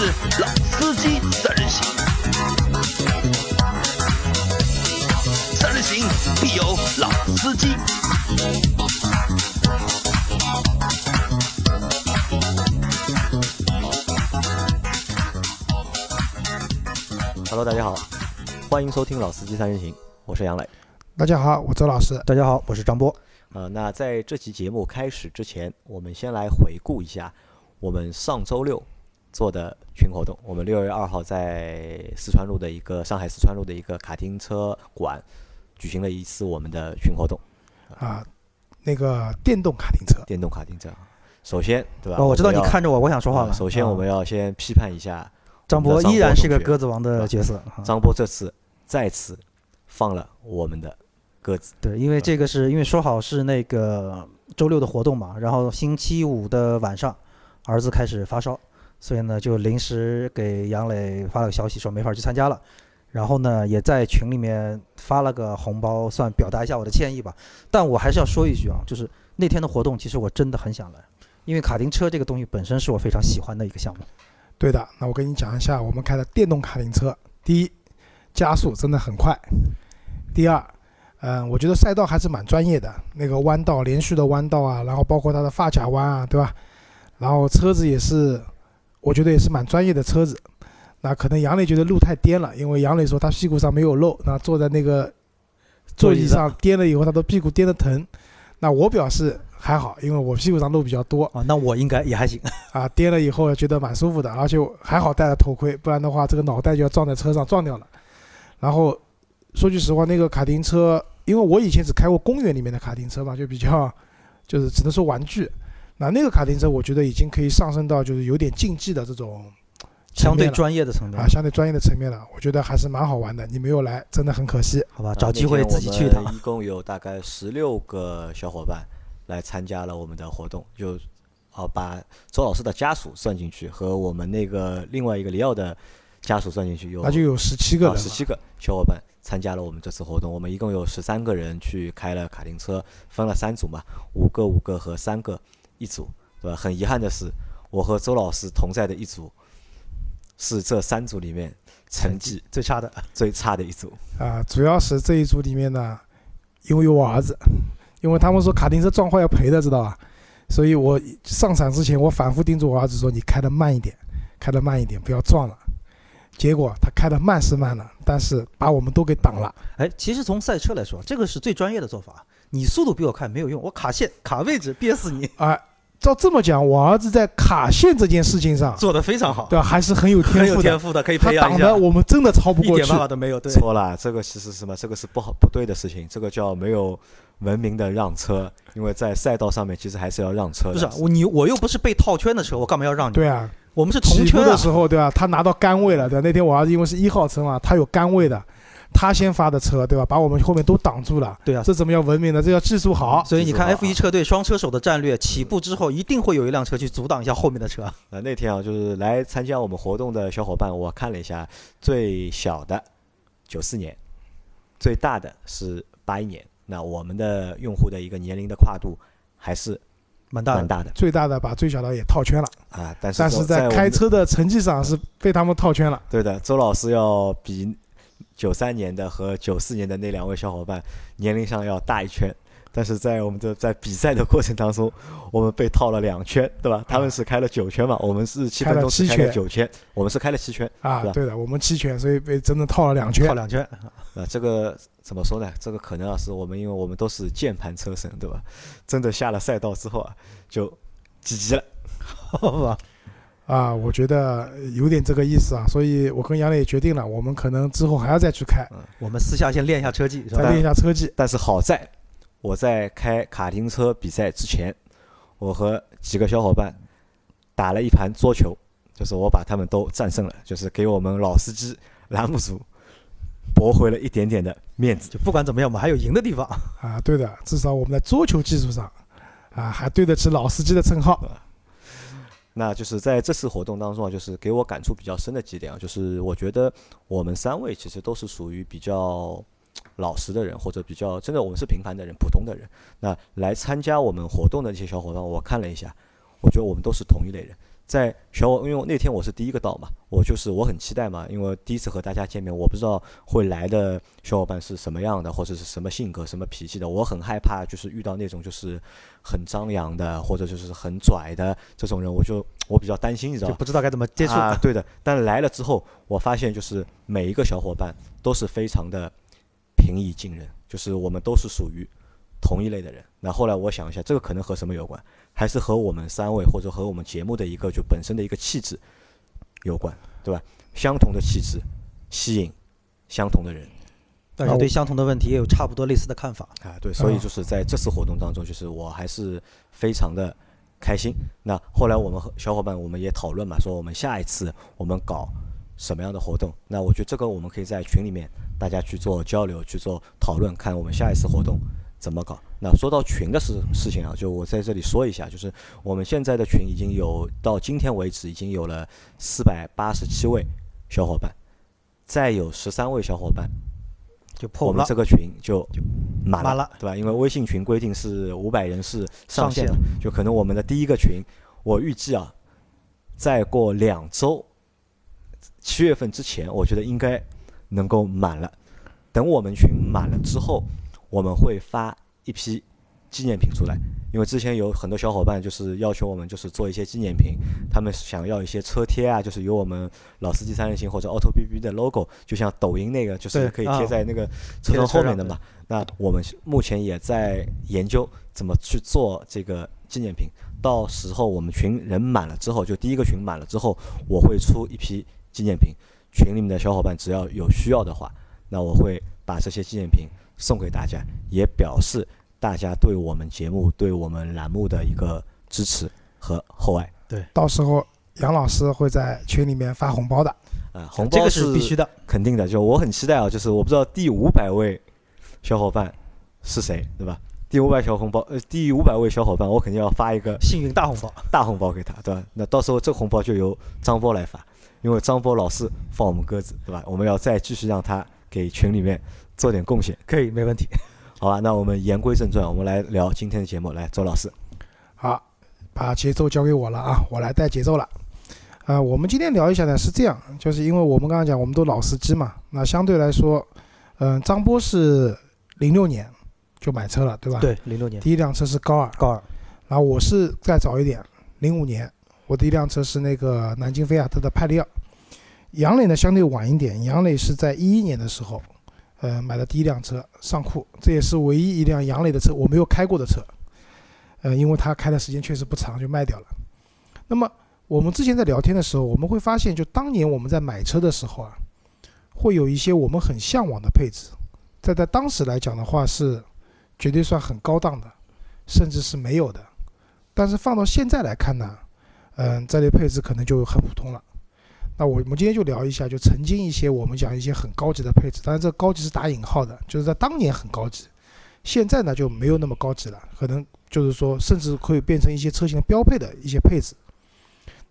是老司机三人行，三人行必有老司机。Hello，大家好，欢迎收听《老司机三人行》，我是杨磊。大家好，我周老师。大家好，我是张波。呃，那在这期节目开始之前，我们先来回顾一下我们上周六做的群活动。我们六月二号在四川路的一个上海四川路的一个卡丁车馆举行了一次我们的群活动，啊，那个电动卡丁车，电动卡丁车。首先，对吧？哦，我知道你看着我，我想说话了。呃首先，啊我们要先批判一下张我们的波依然是个鸽子王的角色。啊张博这次再次放了我们的鸽子。对，因为这个是因为说好是那个周六的活动嘛，然后星期五的晚上，儿子开始发烧，所以呢就临时给杨磊发了个消息说没法去参加了。然后呢，也在群里面发了个红包，算表达一下我的歉意吧。但我还是要说一句啊，就是那天的活动，其实我真的很想来，因为卡丁车这个东西本身是我非常喜欢的一个项目。对的。那我跟你讲一下，我们开的电动卡丁车，第一，加速真的很快；第二，嗯、我觉得赛道还是蛮专业的，那个弯道连续的弯道啊，然后包括它的发卡弯啊，对吧？然后车子也是，我觉得也是蛮专业的车子。那可能杨磊觉得路太颠了，因为杨磊说他屁股上没有肉，那坐在那个座椅上颠了以后，他的屁股颠得疼。那我表示还好，因为我屁股上肉比较多，啊，那我应该也还行。啊，颠了以后觉得蛮舒服的，而且还好戴了头盔，不然的话这个脑袋就要撞在车上撞掉了。然后说句实话，那个卡丁车，因为我以前只开过公园里面的卡丁车嘛，就比较就是只能说玩具。那那个卡丁车，我觉得已经可以上升到就是有点竞技的这种相对专业的层面啊，相对专业的层面了。我觉得还是蛮好玩的。你没有来，真的很可惜。好吧，啊找机会自己去一趟一共有大概十六个小伙伴来参加了我们的活动，就啊把周老师的家属算进去，和我们那个另外一个里奥的家属算进去，有那就有十七个人。十七个小伙伴参加了我们这次活动。我们一共有十三个人去开了卡丁车，分了三组嘛，五个五个和三个一组，对吧？很遗憾的是，我和周老师同在的一组是这三组里面成绩最差的，最差的一组。啊，主要是这一组里面呢，因为有我儿子，因为他们说卡丁车撞坏要赔的，知道吧？所以我上场之前，我反复叮嘱我儿子说：“你开的慢一点，开的慢一点，不要撞了。”结果他开的慢是慢了，但是把我们都给挡了。哎，其实从赛车来说，这个是最专业的做法。你速度比我快没有用，我卡线卡位置憋死你，哎，照这么讲，我儿子在卡线这件事情上，做得非常好，对吧，还是很有天赋的。有天赋的，可以他培养一下挡的。我们真的超不过去一点办。法都没有，对，错了，这个其实是什么？这个是不好不对的事情，这个叫没有文明的让车，因为在赛道上面其实还是要让车的。不是啊我你我又不是被套圈的车，我干嘛要让你？对啊，我们是同圈啊，的时候，对吧？他拿到杆位了，对吧？那天我儿子因为是一号车嘛，他有杆位的，他先发的车，对吧？把我们后面都挡住了。对啊。这怎么叫文明呢？这叫技术好。所以你看 F 一车队双车手的战略，起步之后一定会有一辆车去阻挡一下后面的车。那那天啊，就是来参加我们活动的小伙伴，我看了一下，最小的九四年，最大的是八一年。那我们的用户的一个年龄的跨度还是蛮大的蛮，大的最大的把最小的也套圈了，啊。但是但是在开车的成绩上是被他们套圈了。对的，周老师要比九三年的和九四年的那两位小伙伴年龄上要大一圈，但是在我们的在比赛的过程当中，我们被套了两圈，对吧？他们是开了九圈嘛，我们是七分钟是开开了七圈九圈，我们是开了七圈。啊对的，我们七圈，所以被真的套了两圈套。两圈，啊这个怎么说呢？这个可能啊，是我们因为我们都是键盘车神，对吧？真的下了赛道之后啊，就 GG 了。好吧？啊，我觉得有点这个意思啊，所以我跟杨磊决定了，我们可能之后还要再去开，我们私下先练一下车技，是吧再？练一下车技。但是好在我在开卡丁车比赛之前，我和几个小伙伴打了一盘桌球，就是我把他们都战胜了，就是给我们老司机栏目组驳回了一点点的面子。就不管怎么样，我们还有赢的地方。啊，对的，至少我们在桌球技术上，啊，还对得起老司机的称号。那就是在这次活动当中啊，就是给我感触比较深的几点啊，就是我觉得我们三位其实都是属于比较老实的人，或者比较真的我们是平凡的人、普通的人。那来参加我们活动的这些小伙伴，我看了一下，我觉得我们都是同一类人。在小伙，因为那天我是第一个到嘛，我就是我很期待嘛，因为第一次和大家见面，我不知道会来的小伙伴是什么样的，或者是什么性格、什么脾气的，我很害怕就是遇到那种就是很张扬的，或者就是很拽的这种人，我就我比较担心，你知道吧？就不知道该怎么接触。啊，对的。但来了之后，我发现就是每一个小伙伴都是非常的平易近人，就是我们都是属于同一类的人。那后来我想一下，这个可能和什么有关？还是和我们三位或者和我们节目的一个就本身的一个气质有关，对吧？相同的气质吸引相同的人大家对相同的问题也有差不多类似的看法。啊，对，所以就是在这次活动当中，就是我还是非常的开心。那后来我们和小伙伴我们也讨论嘛，说我们下一次我们搞什么样的活动？那我觉得这个我们可以在群里面大家去做交流、去做讨论，看我们下一次活动怎么搞。那说到群的事事情啊，就我在这里说一下，就是我们现在的群已经有到今天为止已经有了四百八十七位小伙伴，再有十三位小伙伴，就破了。我们这个群就满满了对吧？因为微信群规定是五百人是上上限就可能我们的第一个群，我预计啊，再过两周，七月份之前，我觉得应该能够满了。等我们群满了之后，我们会发一批纪念品出来，因为之前有很多小伙伴就是要求我们就是做一些纪念品，他们想要一些车贴啊，就是有我们老司机三人行或者 Auto B B 的 logo，就像抖音那个，就是可以啊贴在那个车窗后面的嘛。那我们目前也在研究怎么去做这个纪念品。到时候我们群人满了之后，就第一个群满了之后，我会出一批纪念品，群里面的小伙伴只要有需要的话，那我会把这些纪念品送给大家，也表示大家对我们节目、对我们栏目的一个支持和厚爱。对到时候杨老师会在群里面发红包的。啊，红包这个是必须的。肯定的，就我很期待啊，就是我不知道第五百位小伙伴是谁，对吧？第五百小红包，呃，第五百位小伙伴，我肯定要发一个幸运大红包，大红包给他，对吧？那到时候这红包就由张波来发，因为张波老是放我们鸽子，对吧？我们要再继续让他给群里面做点贡献，可以没问题。好吧？那我们言归正传，我们来聊今天的节目。来，周老师，好，把节奏交给我了啊，我来带节奏了。呃，我们今天聊一下呢，是这样，就是因为我们刚刚讲我们都老司机嘛，那相对来说，嗯、张波是零六年就买车了，对吧？。对，零六年第一辆车是高尔，高尔，然后我是再早一点，零五年，我第一辆车是那个南京菲亚特的派利奥。杨磊呢相对晚一点，杨磊是在一一年的时候，呃，买的第一辆车上酷，这也是唯一一辆杨磊的车我没有开过的车，呃，因为他开的时间确实不长，就卖掉了。那么我们之前在聊天的时候，我们会发现，就当年我们在买车的时候啊，会有一些我们很向往的配置，在在当时来讲的话是绝对算很高档的，甚至是没有的。但是放到现在来看呢，嗯，这类配置可能就很普通了。那我们今天就聊一下，就曾经一些我们讲一些很高级的配置，当然这高级是打引号的，就是在当年很高级，现在呢就没有那么高级了，可能就是说甚至可以变成一些车型标配的一些配置。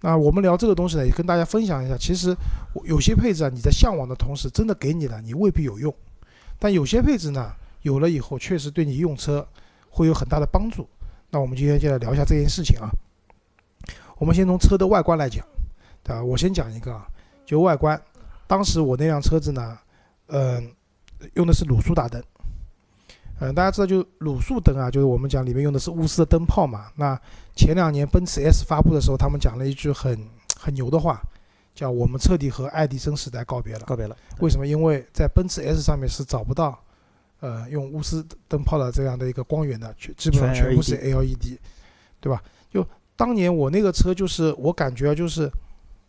那我们聊这个东西呢，也跟大家分享一下，其实有些配置啊，你在向往的同时，真的给你了，你未必有用；但有些配置呢，有了以后，确实对你用车会有很大的帮助。那我们今天就来聊一下这件事情啊。我们先从车的外观来讲，对吧？我先讲一个啊，就外观，当时我那辆车子呢，嗯、用的是卤素大灯。嗯、大家知道，就卤素灯啊，就是我们讲里面用的是钨丝的灯泡嘛。那前两年奔驰 S 发布的时候，他们讲了一句很很牛的话，叫“我们彻底和爱迪生时代告别了”。告别了。为什么？因为在奔驰 S 上面是找不到，呃，用钨丝灯泡的这样的一个光源的，全基本上全全部是 LED，对吧？就当年我那个车，就是我感觉啊就是，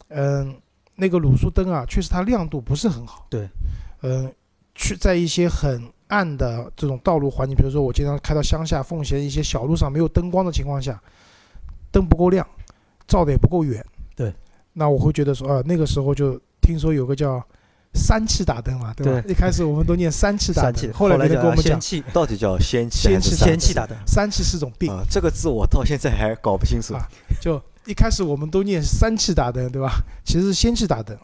嗯、那个卤素灯啊，确实它亮度不是很好。对。嗯、去在一些很暗的这种道路环境，比如说我经常开到乡下奉贤一些小路上没有灯光的情况下，灯不够亮，照的也不够远。对。那我会觉得说，啊，那个时候就听说有个叫三气大灯嘛，对吧？一开始我们都念三气大，灯，后来别人叫跟我们讲氙气，到底叫仙气还是三气大灯。三气是种病，啊？这个字我到现在还搞不清楚。啊就一开始我们都念三气大灯，对吧？其实是氙气大灯。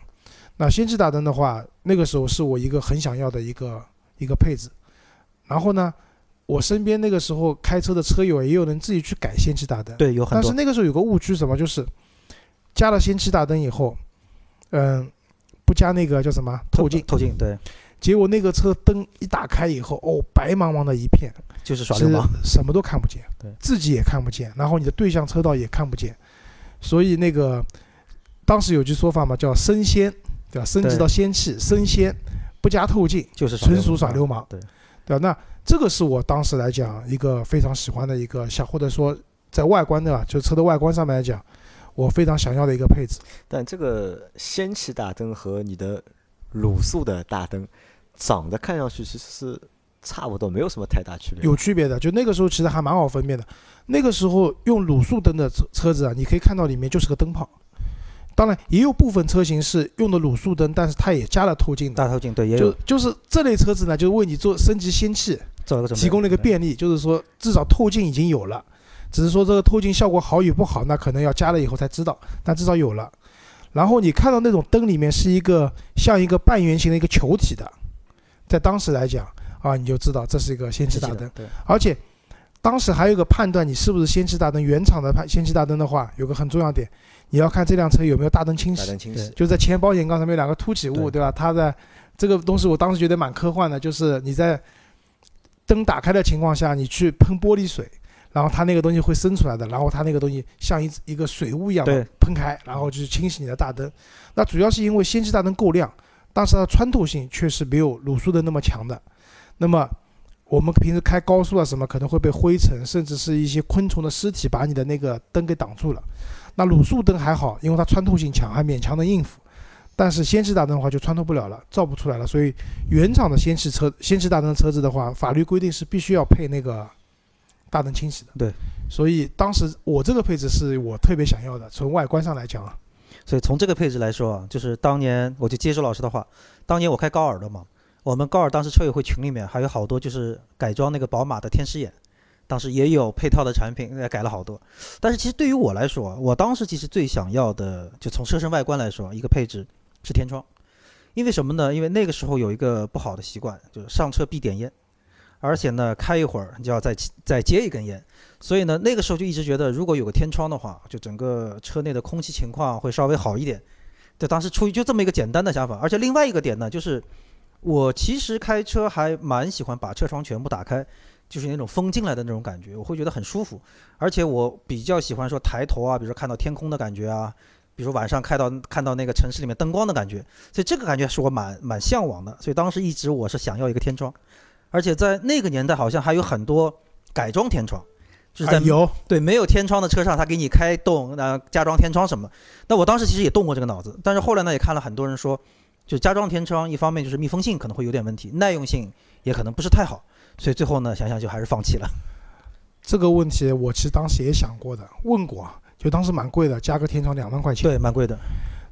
那氙气大灯的话，那个时候是我一个很想要的一个一个配置。然后呢，我身边那个时候开车的车友也有人自己去改氙气大灯，对，有很多。但是那个时候有个误区，什么？就是加了氙气大灯以后，嗯，不加那个叫什么？透镜，透镜对，结果那个车灯一打开以后，哦，白茫茫的一片，就是耍流氓。什么都看不见，对。自己也看不见，然后你的对向车道也看不见，所以那个当时有句说法嘛，叫升仙，对吧？升级到仙气，升仙不加透镜，就是纯属耍流氓对，对吧？那这个是我当时来讲一个非常喜欢的一个小，或者说在外观的吧，就车的外观上面来讲，我非常想要的一个配置。但这个氙气大灯和你的卤素的大灯长得看上去其实是差不多，没有什么太大区别。有区别的，就那个时候其实还蛮好分辨的。那个时候用卤素灯的车车子啊，你可以看到里面就是个灯泡。当然，也有部分车型是用的卤素灯，但是它也加了透镜的。大透镜对也就有就是这类车子呢，就是为你做升级氙气做了个提供了一个便利，就是说至少透镜已经有了，只是说这个透镜效果好与不好，那可能要加了以后才知道，但至少有了。然后你看到那种灯里面是一个像一个半圆形的一个球体的，在当时来讲啊，你就知道这是一个氙气大灯。对而且当时还有一个判断你是不是氙气大灯，原厂的判氙气大灯的话，有个很重要点，你要看这辆车有没有大灯清洗，对大灯清洗，就在前保险杠上面有两个凸起物，对对吧？它的这个东西我当时觉得蛮科幻的，就是你在灯打开的情况下，你去喷玻璃水。然后它那个东西会生出来的，然后它那个东西像一一个水雾一样的喷开，然后就是清洗你的大灯。那主要是因为氙气大灯够亮，但是它的穿透性确实没有卤素灯那么强的。那么我们平时开高速啊什么，可能会被灰尘甚至是一些昆虫的尸体把你的那个灯给挡住了。那卤素灯还好，因为它穿透性强，还勉强能应付。但是氙气大灯的话就穿透不了了，照不出来了。所以原厂的氙气车、氙气大灯的车子的话，法律规定是必须要配那个大灯清洗的。对。所以当时我这个配置是我特别想要的，从外观上来讲啊，所以从这个配置来说啊，就是当年我就接周老师的话，当年我开高尔的嘛，我们高尔当时车友会群里面还有好多就是改装那个宝马的天使眼，当时也有配套的产品，也改了好多。但是其实对于我来说，我当时其实最想要的，就从车身外观来说，一个配置是天窗，因为什么呢？因为那个时候有一个不好的习惯，就是上车必点烟，而且呢开一会儿你就要再再接一根烟。所以呢，那个时候就一直觉得，如果有个天窗的话，就整个车内的空气情况会稍微好一点。就当时出于就这么一个简单的想法，而且另外一个点呢，就是我其实开车还蛮喜欢把车窗全部打开，就是那种风进来的那种感觉，我会觉得很舒服。而且我比较喜欢说抬头啊，比如说看到天空的感觉啊，比如说晚上看到看到那个城市里面灯光的感觉，所以这个感觉是我蛮蛮向往的。所以当时一直我是想要一个天窗，而且在那个年代好像还有很多改装天窗。就是在啊有对，没有天窗的车上，他给你开动，呃，加装天窗什么。那我当时其实也动过这个脑子，但是后来呢，也看了很多人说，就加装天窗，一方面就是密封性可能会有点问题，耐用性也可能不是太好，所以最后呢，想想就还是放弃了。这个问题，我其实当时也想过的，问过啊，就当时蛮贵的，加个天窗两万块钱。对，蛮贵的。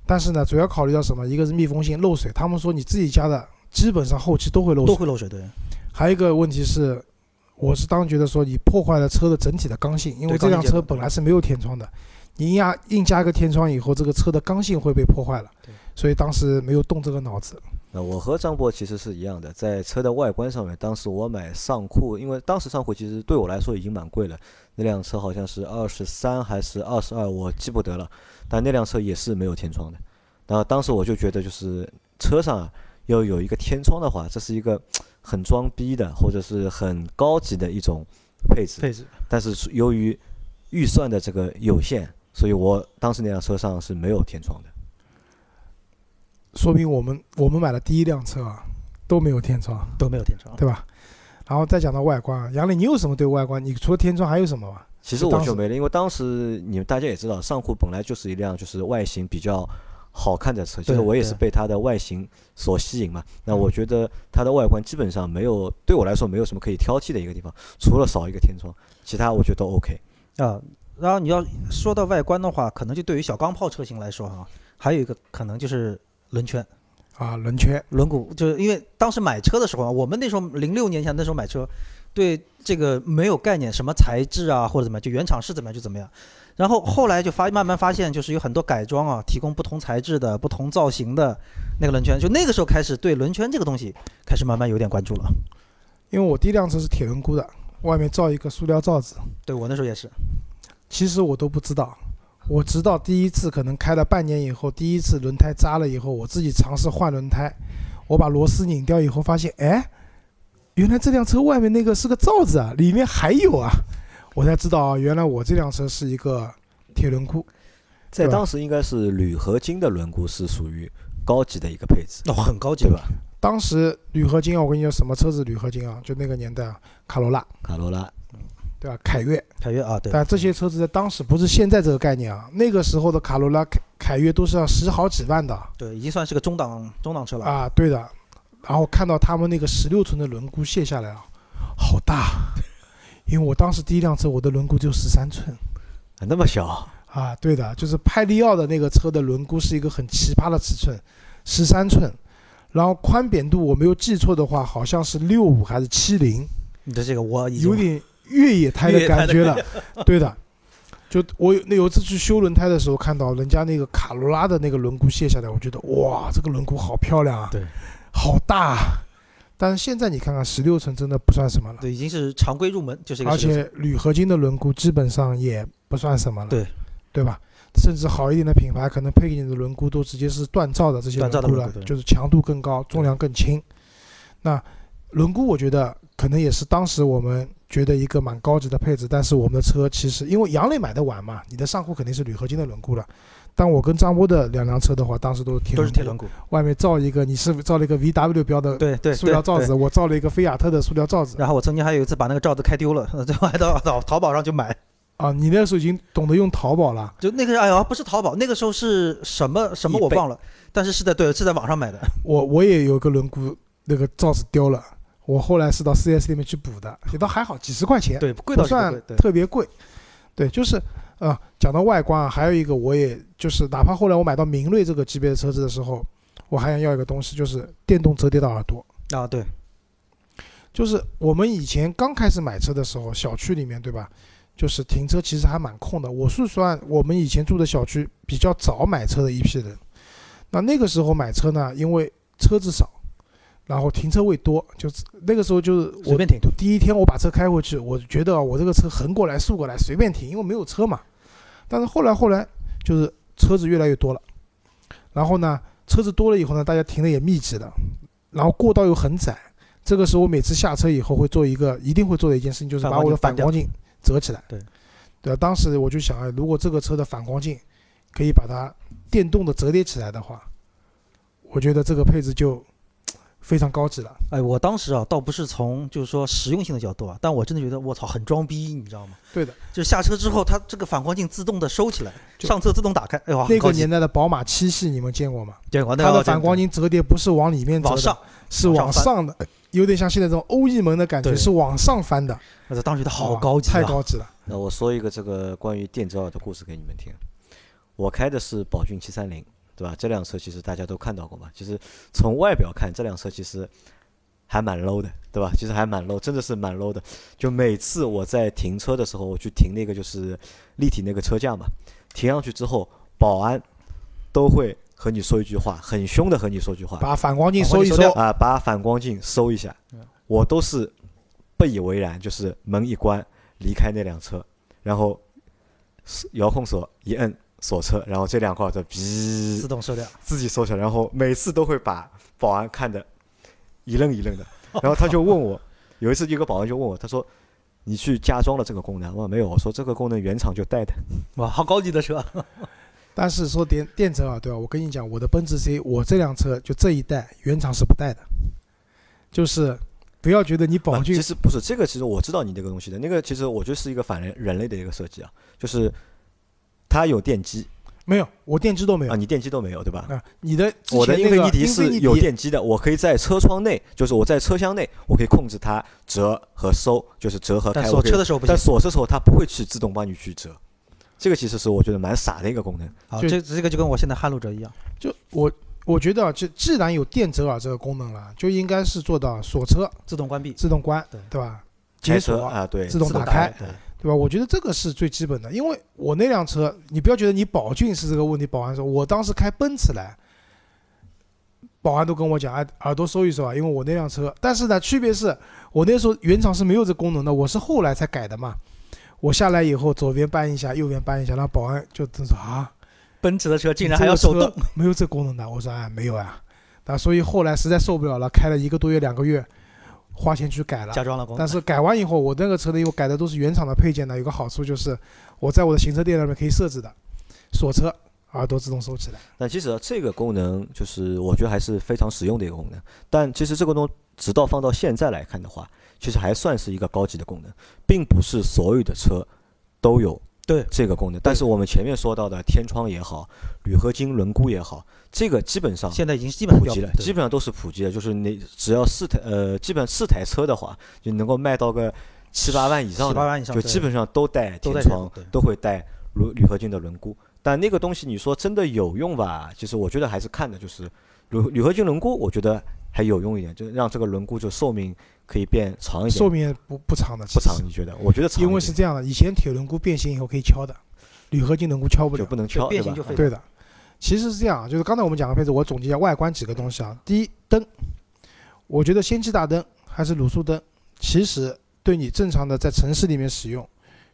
但是呢，主要考虑到什么？一个是密封性漏水，他们说你自己加的，基本上后期都会漏水。都会漏水，对，还有一个问题是，我是当时觉得说你破坏了车的整体的刚性，因为这辆车本来是没有天窗的，你硬压硬加一个天窗以后，这个车的刚性会被破坏了对。所以当时没有动这个脑子。那我和张博其实是一样的，在车的外观上面，当时我买尚酷，因为当时尚酷其实对我来说已经蛮贵了，那辆车好像是二十三还是二十二，我记不得了。但那辆车也是没有天窗的。然后当时我就觉得，就是车上啊要有一个天窗的话，这是一个很装逼的，或者是很高级的一种配置。配置。但是是由于预算的这个有限，所以我当时那辆车上是没有天窗的。说明我们我们买的第一辆车啊都没有天窗，都没有天窗，对吧？然后再讲到外观啊，杨磊，你有什么对外观？你除了天窗还有什么吗？其实我就没了，因为当时你们大家也知道，尚酷本来就是一辆就是外形比较好看的车，其实我也是被它的外形所吸引嘛。那嗯我觉得它的外观基本上没有对我来说没有什么可以挑剔的一个地方，除了少一个天窗，其他我觉得都 OK。啊。然后你要说到外观的话，可能就对于小钢炮车型来说哈、还有一个可能就是轮圈。啊，轮圈。轮毂，就是因为当时买车的时候啊，我们那时候零六年前那时候买车，对这个没有概念，什么材质啊或者怎么样，就原厂是怎么样就怎么样。然后后来就发慢慢发现，就是有很多改装啊，提供不同材质的、不同造型的那个轮圈，就那个时候开始对轮圈这个东西开始慢慢有点关注了。因为我第一辆车是铁轮毂的，外面罩一个塑料罩子，对我那时候也是，其实我都不知道，我直到第一次可能开了半年以后，第一次轮胎扎了以后，我自己尝试换轮胎，我把螺丝拧掉以后，发现哎，原来这辆车外面那个是个罩子啊，里面还有啊，我才知道啊，原来我这辆车是一个铁轮毂。在当时应该是铝合金的轮毂是属于高级的一个配置，哦，很高级对吧？当时铝合金啊，我跟你说什么车子铝合金啊？就那个年代啊，卡罗拉，卡罗拉对吧？凯越，凯越啊，对，但这些车子在当时不是现在这个概念啊，那个时候的卡罗拉、凯凯越都是要十好几万的对，已经算是个中档中档车了。啊，对的。然后看到他们那个十六寸的轮毂卸下来啊，好大，因为我当时第一辆车我的轮毂只有十三寸啊那么小，啊，对的，就是派利奥的那个车的轮毂是一个很奇葩的尺寸，十三寸，然后宽扁度我没有记错的话，好像是六五还是七零，你的这个我有点越野胎的感觉了，对的。就我有那有一次去修轮胎的时候，看到人家那个卡罗拉的那个轮毂卸下来，我觉得哇，这个轮毂好漂亮啊，对，好大啊。但是现在你看看十六寸真的不算什么了，对，已经是常规入门，就是一个而且铝合金的轮毂基本上也不算什么了，对，对吧？甚至好一点的品牌可能配给你的轮毂都直接是锻造的这些轮毂了就是强度更高，重量更轻。那轮毂我觉得可能也是当时我们觉得一个蛮高级的配置，但是我们的车其实因为杨磊买的晚嘛，你的上库肯定是铝合金的轮毂了。但我跟张波的两辆车的话，当时都是都是铁轮毂，外面罩一个，你是造了一个 VW 标的对对，对对塑料罩子，我造了一个菲亚特的塑料罩子。然后我曾经还有一次把那个罩子开丢了，最后还到到淘宝上去买。啊，你那时候已经懂得用淘宝了。就那个哎呀，不是淘宝，那个时候是什么什么我忘了，但是是在对是在网上买的。我我也有个轮毂，那个罩子丢了，我后来是到 4S 里面去补的，也倒还好，几十块钱，对，不算特别贵。对，就是啊，讲到外观啊，还有一个，我也就是哪怕后来我买到明锐这个级别的车子的时候，我还想要一个东西，就是电动折叠的耳朵。啊对，就是我们以前刚开始买车的时候，小区里面对吧？就是停车其实还蛮空的。我是算我们以前住的小区比较早买车的一批人。那那个时候买车呢，因为车子少，然后停车位多，就是那个时候就是我随便停。第一天我把车开回去，我觉得啊我这个车横过来竖过来随便停，因为没有车嘛。但是后来后来就是车子越来越多了，然后呢车子多了以后呢，大家停的也密集了，然后过道又很窄。这个时候我每次下车以后会做一个一定会做的一件事情，就是把我的反光镜折起来。对，对啊，当时我就想，哎，如果这个车的反光镜可以把它电动的折叠起来的话，我觉得这个配置就非常高级了。哎，我当时啊，倒不是从就是说实用性的角度啊，但我真的觉得我操很装逼，你知道吗？对的，就是下车之后，它这个反光镜自动的收起来，上车自动打开，哎哇，那个年代的宝马七系你们见过吗？见过那它的个反光镜折叠不是往里面折的，往上，是往上的，有点像现在这种欧翼门的感觉，是往上翻的。我当时觉得好高级啊，太高级了。那我说一个这个关于电折耳的故事给你们听。我开的是宝骏七三零，对吧？这辆车其实大家都看到过嘛。其实从外表看，这辆车其实还蛮 low 的，对吧？其实还蛮 low，真的是蛮 low 的。就每次我在停车的时候，我去停那个就是立体那个车架嘛，停上去之后，保安都会和你说一句话，很凶的和你说句话，把反光镜收一收反光镜收掉，啊，把反光镜收一下嗯。我都是不以为然，就是门一关离开那辆车，然后是遥控锁一摁锁车，然后这两块就哔自动收掉。自己收起来，然后每次都会把保安看得一愣一愣的。然后他就问我，有一次一个保安就问我，他说：“你去加装了这个功能？”我说：“没有。”我说：“这个功能原厂就带的。哇，好高级的车，但是说电电车啊，对吧？我跟你讲，我的奔驰 C，我这辆车就这一代原厂是不带的，就是不要觉得你”宝骏啊其实不是这个，其实我知道你这个东西的。那个其实我觉得是一个反人人类的一个设计啊，就是它有电机没有，我电机都没有啊，你电机都没有对吧？啊。你的之我的英前那个菲尼迪是有电机的，我可以在车窗内，就是我在车厢内，我可以控制它折和收，就是折和开。但锁车的时候不行但。锁车的时候它不会去自动帮你去折，这个其实是我觉得蛮傻的一个功能。好，这这个就跟我现在撼路者一样，就我我觉得啊，就既然有电折耳这个功能了，就应该是做到锁车自动关闭，自动关，对对吧？解锁啊，对，自动自动打开对，吧？我觉得这个是最基本的，因为我那辆车，你不要觉得你宝骏是这个问题。保安说，我当时开奔驰来，保安都跟我讲，哎，耳朵收一收啊，因为我那辆车，但是呢，区别是我那时候原厂是没有这功能的，我是后来才改的嘛。我下来以后左边扳一下，右边扳一下，然后保安就真说啊，奔驰的车竟然还要手动，没有这功能的。我说哎，没有啊，那，所以后来实在受不了了，开了一个多月、两个月，花钱去改了。加装了功能。但是改完以后，我那个车呢，因为我改的都是原厂的配件呢，有个好处就是我在我的行车电脑里面可以设置的，锁车耳朵自动收起来。那其实这个功能就是我觉得还是非常实用的一个功能。但其实这个东直到放到现在来看的话，其实还算是一个高级的功能，并不是所有的车都有对这个功能。但是我们前面说到的天窗也好，铝合金轮毂也好，这个基本上现在已经基本普及了，基本上都是普及了。就是你只要四台呃，基本四台车的话，就能够卖到个七八万以上的，七八万以上就基本上都带天窗都会带铝铝合金的轮毂。但那个东西你说真的有用吧？其实我觉得还是看的就是铝铝合金轮毂，我觉得还有用一点，就是让这个轮毂就寿命可以变长一点。寿命不不长的，其实不长，你觉得？我觉得长，因为是这样的，以前铁轮毂变形以后可以敲的，铝合金轮毂敲不了。就不能敲，对吧变形就？废对的，其实是这样，就是刚才我们讲的配置，我总结一下外观几个东西啊。第一，灯，我觉得氙气大灯还是卤素灯，其实对你正常的在城市里面使用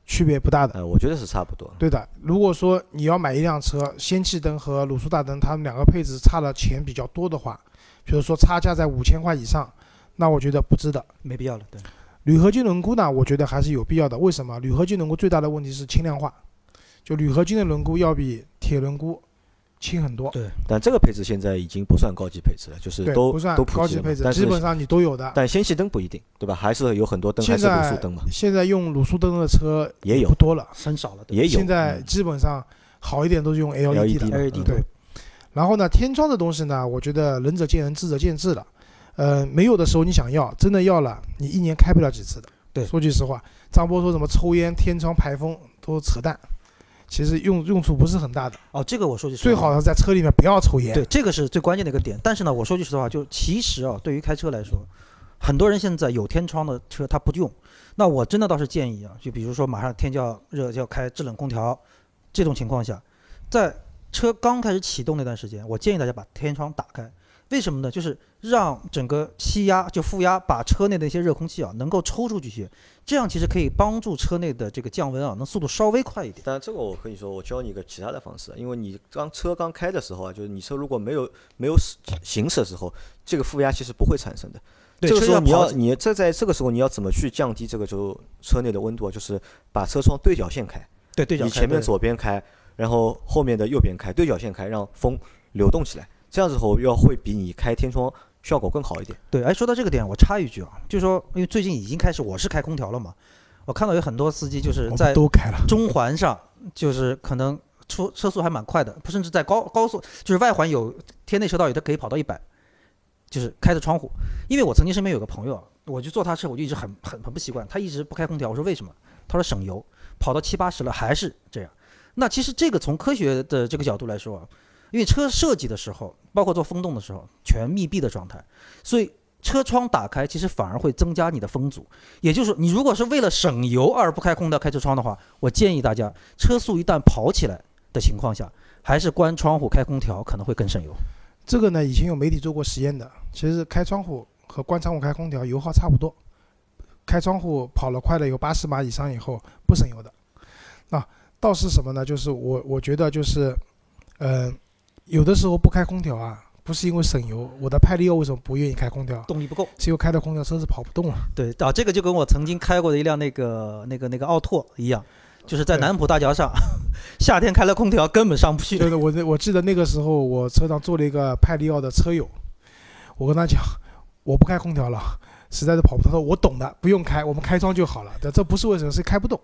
区别不大的。呃，我觉得是差不多。对的，如果说你要买一辆车，氙气灯和卤素大灯，它们两个配置差的钱比较多的话，比如说差价在五千块以上，那我觉得不值得。没必要了。对，铝合金轮毂呢，我觉得还是有必要的。为什么？铝合金轮毂最大的问题是轻量化，就铝合金的轮毂要比铁轮毂轻很多。对但这个配置现在已经不算高级配置了，就是，都不算都普及高级配置，基本上你都有的。但氙气灯不一定，对吧？还是有很多灯还现是卤素在灯嘛，现在用卤素灯的车也有不多了，很少了。对也有。现在嗯基本上好一点都是用 LED 的。LED 对，然后呢，天窗的东西呢，我觉得仁者见仁，智者见智了。呃，没有的时候你想要，真的要了，你一年开不了几次的。对说句实话，张波说什么抽烟、天窗、排风都扯淡，其实用用处不是很大的。哦，这个我说句实话，最好是在车里面不要抽烟。对，这个是最关键的一个点。但是呢，我说句实话，就其实啊，对于开车来说，很多人现在有天窗的车他不用。那我真的倒是建议啊，就比如说马上天就要热，就要开制冷空调，这种情况下，在车刚开始启动那段时间，我建议大家把天窗打开。为什么呢？就是让整个气压就负压把车内的一些热空气啊能够抽出去些，这样其实可以帮助车内的这个降温啊，能速度稍微快一点。但这个我跟你说，我教你一个其他的方式，因为你刚车刚开的时候啊，就是你车如果没有没有驶行驶的时候，这个负压其实不会产生的。对这个时候你要你这在这个时候你要怎么去降低这个就车内的温度啊？就是把车窗对角线开，对对角开你前面左边开，然后后面的右边开，对角线开，让风流动起来，这样子后要会比你开天窗效果更好一点。对，哎，说到这个点，我插一句啊，就是说，因为最近已经开始我是开空调了嘛，我看到有很多司机就是在都开了。中环上，就是可能出车速还蛮快的，甚至在高高速，就是外环有天内车道有的可以跑到一百，就是开着窗户。因为我曾经身边有个朋友啊，我就坐他车，我就一直很很很不习惯，他一直不开空调，我说为什么？他说省油，跑到七八十了还是这样。那其实这个从科学的这个角度来说啊，因为车设计的时候，包括做风洞的时候，全密闭的状态，所以车窗打开其实反而会增加你的风阻。也就是说，你如果是为了省油而不开空调、开车窗的话，我建议大家，车速一旦跑起来的情况下，还是关窗户、开空调可能会更省油。这个呢，以前有媒体做过实验的。其实开窗户和关窗户开空调油耗差不多。开窗户跑了快了有八十码以上以后不省油的。那倒是什么呢？就是我我觉得就是，呃，有的时候不开空调啊，不是因为省油。我的派力奥为什么不愿意开空调？动力不够。是因为开了空调车子跑不动了。对啊，这个就跟我曾经开过的一辆那个那个那个奥拓一样，就是在南浦大桥上，夏天开了空调根本上不去。对的，我我记得那个时候我车上坐了一个派利奥的车友，我跟他讲，我不开空调了，实在是跑不动。他说我懂的，不用开，我们开窗就好了。这这不是为什么，是开不动。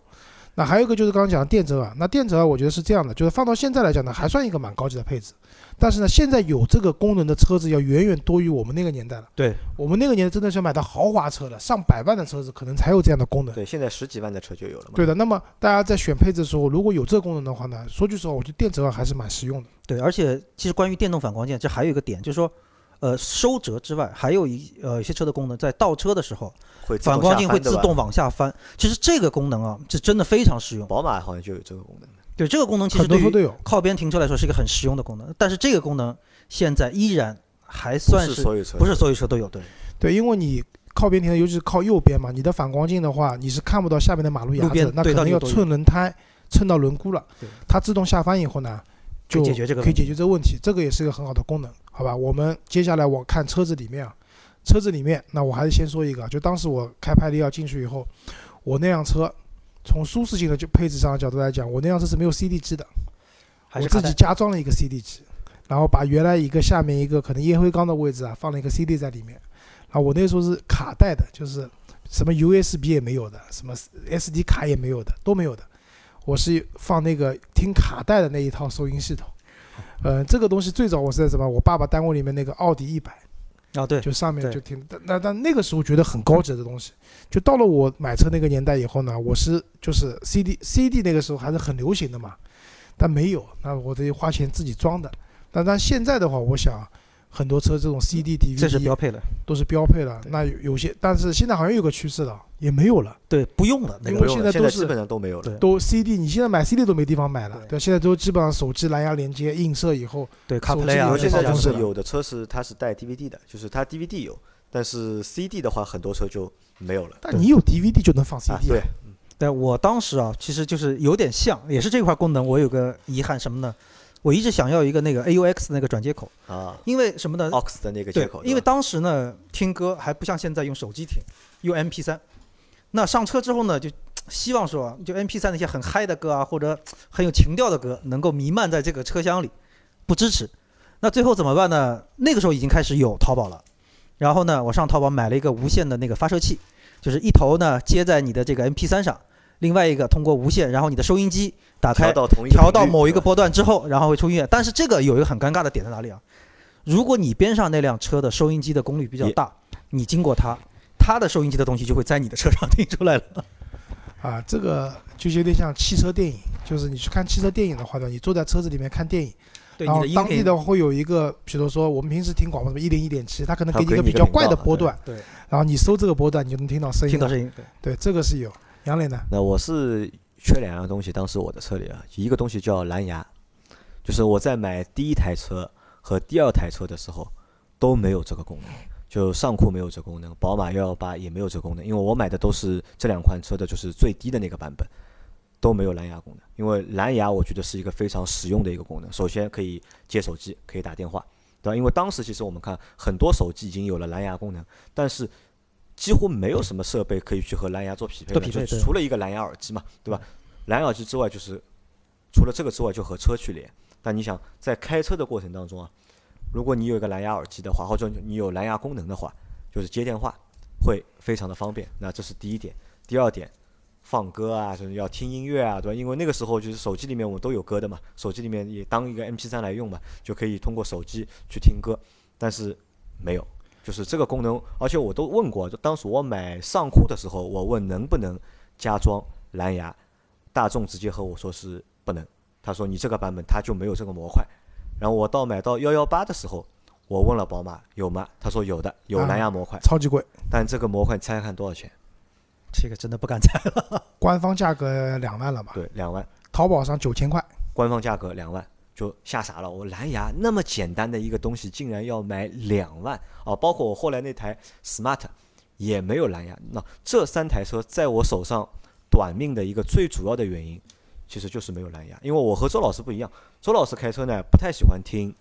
那还有一个就是刚刚讲的电折耳，那电折耳我觉得是这样的，就是放到现在来讲呢，还算一个蛮高级的配置。但是呢，现在有这个功能的车子要远远多于我们那个年代了。对，我们那个年代真的是买到豪华车了，上百万的车子可能才有这样的功能。对，现在十几万的车就有了嘛。对的，那么大家在选配置的时候，如果有这个功能的话呢，说句实话，我觉得电折耳还是蛮实用的。对，而且其实关于电动反光镜，这还有一个点，就是说，呃，收折之外，还有一呃一些车的功能，在倒车的时候，会反光镜会自动往下翻。其实这个功能啊，这真的非常实用。宝马好像就有这个功能。对这个功能，其实对于很多车都有。靠边停车来说是一个很实用的功能，但是这个功能现在依然还算是是所有车不是所有车都有。对，对，因为你靠边停车，尤其是靠右边嘛，你的反光镜的话，你是看不到下面的马路牙路边子的，那可能要蹭轮胎，蹭到轮毂了对。它自动下翻以后呢，就解决这个问可以解决这个问题，这个也是一个很好的功能，好吧？我们接下来我看车子里面啊，车子里面，那我还是先说一个，就当时我开派利奥进去以后，我那辆车从舒适性的就配置上的角度来讲，我那辆车是没有 CD 机的，我自己加装了一个 CD 机，然后把原来一个下面一个可能烟灰缸的位置啊放了一个 CD 在里面，然后我那时候是卡带的，就是什么 USB 也没有的，什么 SD 卡也没有的，都没有的，我是放那个听卡带的那一套收音系统。呃，这个东西最早我是在什么？我爸爸单位里面那个奥迪一百，啊，对，就上面就听，但那但那个时候觉得很高级的东西，就到了我买车那个年代以后呢，我是就是 CD CD 那个时候还是很流行的嘛，但没有，那我得花钱自己装的。但但现在的话，我想很多车这种 CD 这是标配了。都是标配了，那有有些，但是现在好像有个趋势了，也没有了，对，不用了那因个为现在都是在基本上都没有了。都 CD，你现在买 CD 都没地方买了，对对，现在都基本上手机蓝牙连接映射以后，对手机 CarPlay 啊，有因为现在就是有的车是它是带 DVD 的，就是它 DVD 有，但是 CD 的话很多车就没有了。但你有 DVD 就能放啊，CD，对，对我当时啊，其实就是有点像，也是这块功能，我有个遗憾什么呢？我一直想要一个那个 AUX 那个转接口，啊因为什么呢？，aux 的那个接口，，因为当时呢听歌还不像现在用手机听，用 MP3。那上车之后呢，就希望说，就 MP3 那些很嗨的歌啊，或者很有情调的歌，能够弥漫在这个车厢里，不支持。那最后怎么办呢？那个时候已经开始有淘宝了，然后呢，我上淘宝买了一个无线的那个发射器，就是一头呢接在你的这个 MP3 上，另外一个通过无线，然后你的收音机打开调到某一个波段之后，然后会出音乐。但是这个有一个很尴尬的点在哪里啊？如果你边上那辆车的收音机的功率比较大，你经过它，它的收音机的东西就会在你的车上听出来了。啊，这个就有点像汽车电影，就是你去看汽车电影的话呢，你坐在车子里面看电影，对然后当地的会有一个，比如说我们平时听广播什么一零一点七，它可能给你一给你一个比较怪的波段，对然后你搜这个波段，你就能听到声音。听到声音，对对，这个是有。杨磊呢？那我是缺两样东西，当时我的车里啊，一个东西叫蓝牙，就是我在买第一台车和第二台车的时候都没有这个功能，就上库没有这功能，宝马幺幺八也没有这功能，因为我买的都是这两款车的就是最低的那个版本，都没有蓝牙功能。因为蓝牙我觉得是一个非常实用的一个功能，首先可以接手机，可以打电话，对吧？因为当时其实我们看很多手机已经有了蓝牙功能，但是几乎没有什么设备可以去和蓝牙做匹配的，就除了一个蓝牙耳机嘛，对吧？蓝牙耳机之外，就是除了这个之外，就和车去连。但你想，在开车的过程当中啊，如果你有一个蓝牙耳机的话，或者你有蓝牙功能的话，就是接电话会非常的方便。那这是第一点。第二点，放歌啊，就是要听音乐啊，对吧？因为那个时候就是手机里面我们都有歌的嘛，手机里面也当一个 MP3 来用嘛，就可以通过手机去听歌。但是没有，就是这个功能，而且我都问过，就当时我买上库的时候，我问能不能加装蓝牙，大众直接和我说是不能，他说你这个版本它就没有这个模块。然后我到买到幺幺八的时候，我问了宝马有吗？他说有的，有蓝牙模块，超级贵，但这个模块你猜猜看多少钱？这个真的不敢猜了。官方价格两万了吧？对，两万，淘宝上九千块，官方价格两万，就吓傻了。我蓝牙那么简单的一个东西，竟然要买两万哦！包括我后来那台 Smart 也没有蓝牙。那这三台车在我手上短命的一个最主要的原因，其实就是没有蓝牙。因为我和周老师不一样，周老师开车呢不太喜欢听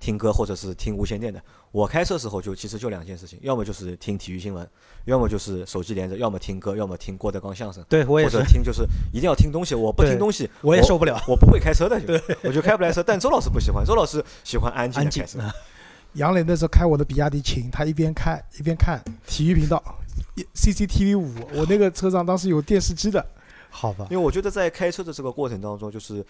听歌或者是听无线电的。我开车时候就其实就两件事情，要么就是听体育新闻，要么就是手机连着，要么听歌，要么听郭德纲相声。对我也是或者，听就是一定要听东西，我不听东西，我也受不了。我不会开车的就，我就开不来车。但周老师不喜欢，周老师喜欢安静安静的开车。杨磊那时候开我的比亚迪秦，他一边开一边看体育频道，CCTV 五，我那个车上当时有电视机的，好吧，因为我觉得在开车的这个过程当中，就是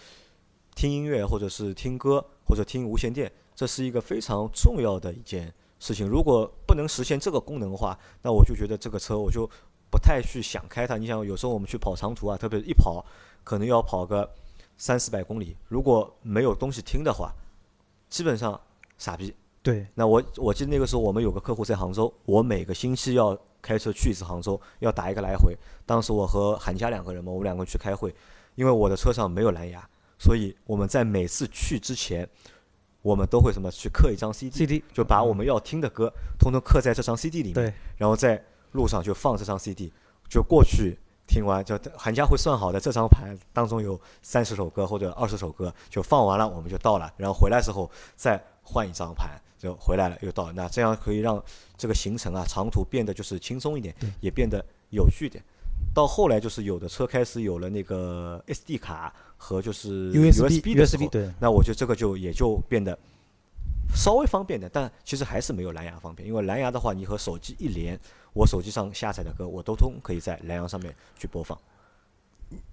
听音乐或者是听歌或者听无线电，这是一个非常重要的一件事情。如果不能实现这个功能的话，那我就觉得这个车我就不太去想开它。你想，有时候我们去跑长途啊，特别一跑可能要跑个三四百公里，如果没有东西听的话，基本上傻逼。对，那我我记得那个时候我们有个客户在杭州，我每个星期要开车去一次杭州，要打一个来回。当时我和韩佳两个人嘛，我们两个去开会，因为我的车上没有蓝牙，所以我们在每次去之前，我们都会什么去刻一张 CD，CD 就把我们要听的歌通通刻在这张 CD 里面，然后在路上就放这张 CD，就过去听完，就韩家会算好的这张盘当中有三十首歌或者二十首歌，就放完了我们就到了，然后回来之后再换一张盘，就回来了又到了，那这样可以让这个行程啊长途变得就是轻松一点，也变得有序一点。到后来就是有的车开始有了那个 SD 卡和就是 USB 的时候那我觉得这个就也就变得稍微方便点，但其实还是没有蓝牙方便。因为蓝牙的话，你和手机一连，我手机上下载的歌，我都通可以在蓝牙上面去播放。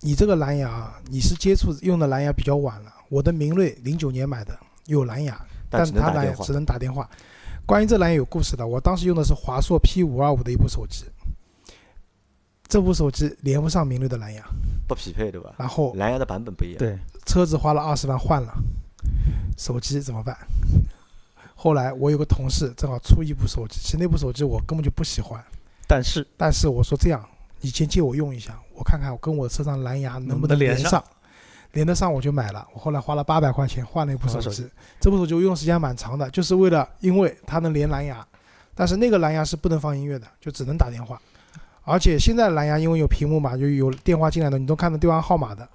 你这个蓝牙，你是接触用的蓝牙比较晚了。我的明锐零九年买的，有蓝牙，但它蓝牙只能打电话。关于这蓝牙有故事的，我当时用的是华硕 P 五二五的一部手机，这部手机连不上明锐的蓝牙，不匹配对吧？然后蓝牙的版本不一样。对，车子花了二十万换了，手机怎么办？后来我有个同事正好出一部手机，其实那部手机我根本就不喜欢，但是但是我说这样，你先借我用一下，我看看我跟我车上蓝牙能不能连上，连得上我就买了。我后来花了八百块钱换了一部手机手机，这部手机我用时间蛮长的，就是为了因为它能连蓝牙，但是那个蓝牙是不能放音乐的，就只能打电话。而且现在蓝牙因为有屏幕嘛，就有电话进来的，你都看到电话号码的。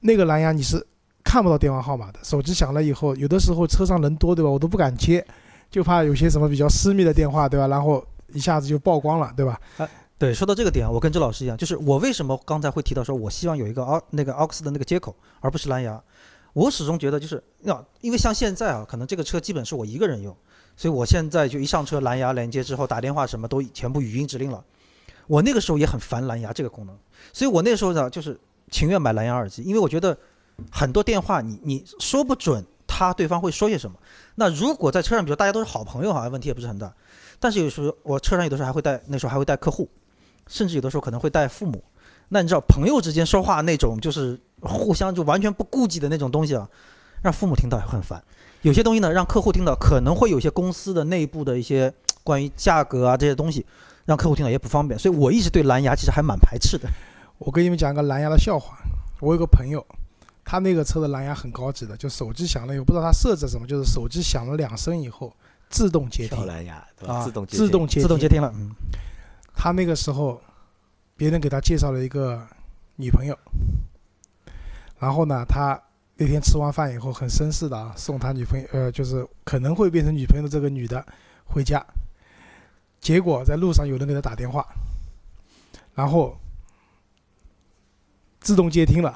那个蓝牙你是看不到电话号码的，手机响了以后，有的时候车上人多，对吧？我都不敢接，就怕有些什么比较私密的电话，对吧？然后一下子就曝光了，对吧？对，说到这个点，我跟周老师一样，就是我为什么刚才会提到说，我希望有一个 O 那个 aux 的那个接口，而不是蓝牙。我始终觉得就是要，因为像现在啊，可能这个车基本是我一个人用，所以我现在就一上车蓝牙连接之后打电话什么都全部语音指令了。我那个时候也很烦蓝牙这个功能，所以我那时候呢就是情愿买蓝牙耳机，因为我觉得很多电话你你说不准他对方会说些什么。那如果在车上，比如大家都是好朋友，好像问题也不是很大。但是有时候我车上有的时候还会带，那时候还会带客户，甚至有的时候可能会带父母。那你知道朋友之间说话那种就是互相就完全不顾忌的那种东西啊，让父母听到也很烦。有些东西呢，让客户听到可能会有些公司的内部的一些关于价格啊这些东西，让客户听到也不方便。所以我一直对蓝牙其实还蛮排斥的。我给你们讲个蓝牙的笑话。我有个朋友，他那个车的蓝牙很高级的，就手机响了以后，不知道他设置什么，就是手机响了两声以后自动接听，蓝牙对吧？啊自动接听自动接听。自动接听了，嗯，他那个时候，别人给他介绍了一个女朋友，然后呢，他那天吃完饭以后很绅士的啊，送他女朋友，呃，就是可能会变成女朋友的这个女的回家，结果在路上有人给他打电话，然后自动接听了，